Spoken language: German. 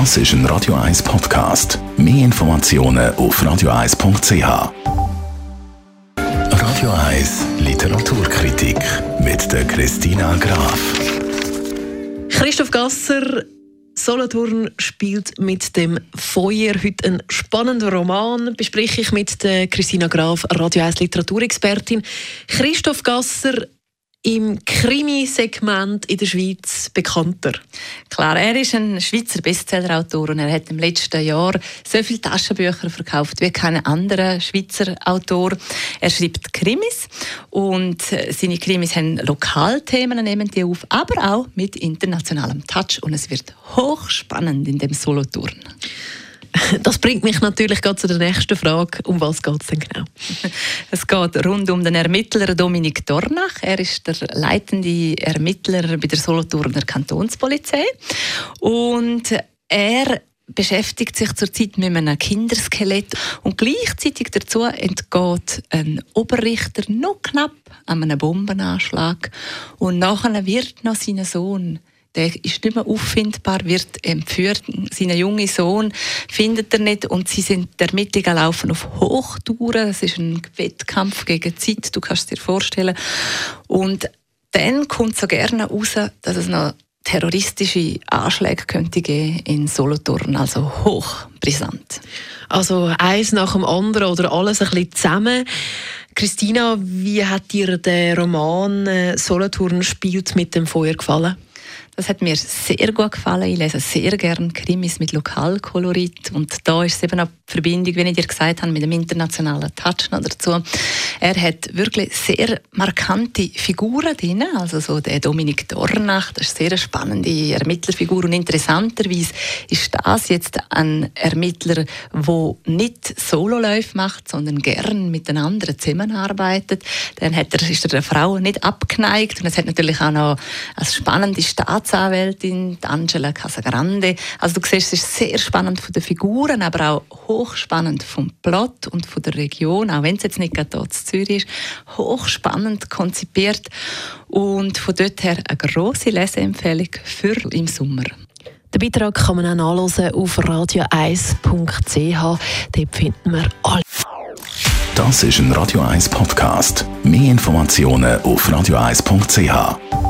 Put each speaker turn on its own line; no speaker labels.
Das ist ein Radio 1 Podcast. Mehr Informationen auf radio1.ch. Radio 1 Literaturkritik mit der Christina Graf.
Christoph Gasser, Solothurn spielt mit dem Feuer. Heute einen spannenden Roman bespreche ich mit der Christina Graf, Radio 1 Literaturexpertin. Christoph Gasser, im Krimi-Segment in der Schweiz bekannter?
Klar, er ist ein Schweizer Bestsellerautor und er hat im letzten Jahr so viele Taschenbücher verkauft wie kein anderer Schweizer Autor. Er schreibt Krimis und seine Krimis haben Lokalthemen, nehmen die auf, aber auch mit internationalem Touch und es wird hochspannend in dem Solothurn.
Das bringt mich natürlich gerade zu der nächsten Frage. Um was geht es denn genau?
Es geht rund um den Ermittler Dominik Dornach. Er ist der leitende Ermittler bei der Solothurner Kantonspolizei. Und er beschäftigt sich zurzeit mit einem Kinderskelett und gleichzeitig dazu entgeht ein Oberrichter noch knapp an einem Bombenanschlag und nachher wird noch sein Sohn der ist nicht mehr auffindbar, wird entführt. Seinen jungen Sohn findet er nicht und sie sind der Ermittlungen laufen auf Hochtouren. Es ist ein Wettkampf gegen Zeit, du kannst dir vorstellen. Und dann kommt so gerne raus, dass es noch terroristische Anschläge könnte geben in Solothurn, also hochbrisant.
Also eins nach dem anderen oder alles ein bisschen zusammen. Christina, wie hat dir der Roman äh, Solothurn spielt mit dem Feuer gefallen?
Das hat mir sehr gut gefallen. Ich lese sehr gerne Krimis mit Lokalkolorit. Und da ist eben auch die Verbindung, wie ich dir gesagt habe, mit dem internationalen Touch noch dazu. Er hat wirklich sehr markante Figuren drin. Also so der Dominik Dornach, das ist eine sehr spannende Ermittlerfigur. Und interessanterweise ist das jetzt ein Ermittler, der nicht Sololäufe macht, sondern gern mit den anderen zusammenarbeitet. Dann hat er, ist er der Frau nicht abgeneigt. Und es hat natürlich auch noch eine spannende Staats Staatsanwältin, Angela Casagrande. Also du siehst, es ist sehr spannend von den Figuren, aber auch hochspannend vom Plot und von der Region, auch wenn es jetzt nicht gerade dort Zürich ist, hochspannend konzipiert und von dort her eine grosse Leseempfehlung für im Sommer.
Den Beitrag kann man auch nachlesen auf radio1.ch. Dort finden wir alle.
Das ist ein Radio 1 Podcast. Mehr Informationen auf radio1.ch.